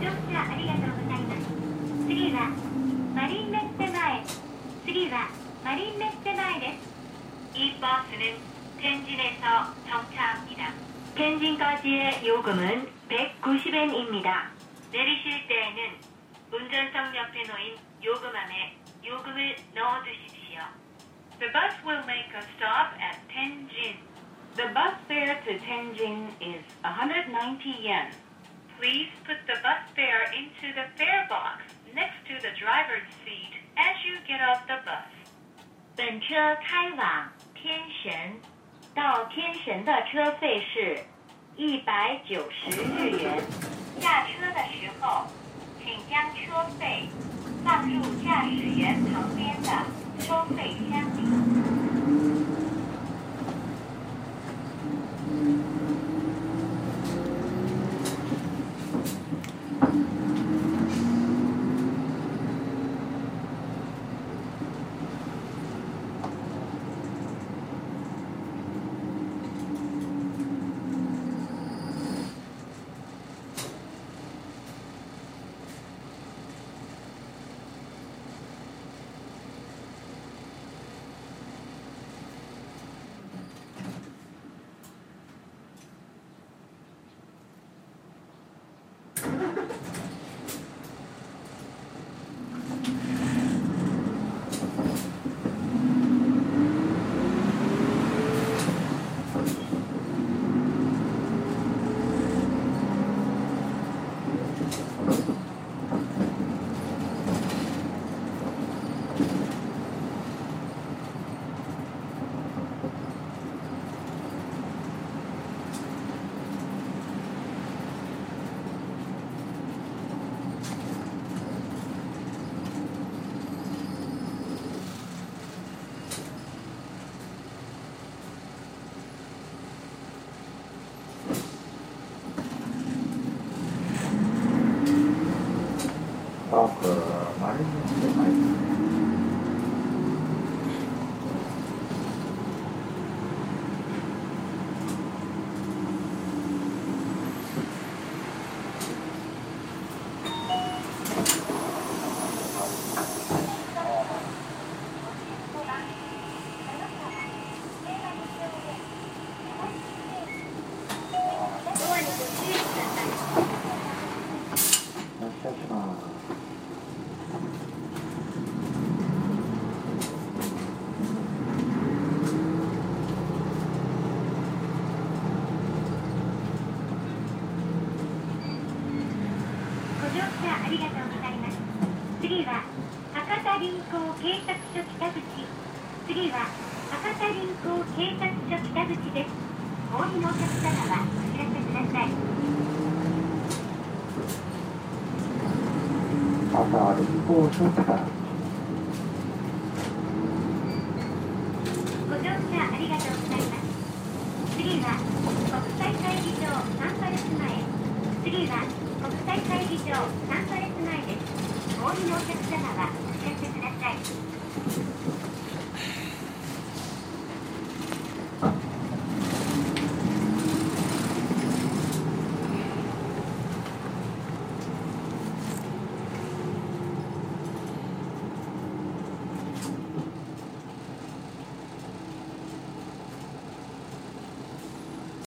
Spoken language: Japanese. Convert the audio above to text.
乗車ありがとうございます次はマリンメッセ前次はマリンメッセ前です 이 버스는 텐진에서 정차합니다. 텐진까지의 요금은 190엔입니다. 내리실 때에는 운전석 옆에 놓인 요금함에 요금을 넣어두십시오. The bus will make a stop at Tenjin. The bus fare to Tenjin is 190 yen. Please put the bus fare into the fare box next to the driver's seat as you get off the bus. 本车开往天神，到天神的车费是一百九十日元。下车的时候，请将车费放入驾驶员旁边的 Thank you. 車ありがとうございます次は博多臨港警察署北口次は博多臨港警察署北口ですお降りのお客様はお知らせください朝旅行しました。ご乗車ありがとうございます。次は北会議場サンパレス前です。お降りのお客様は。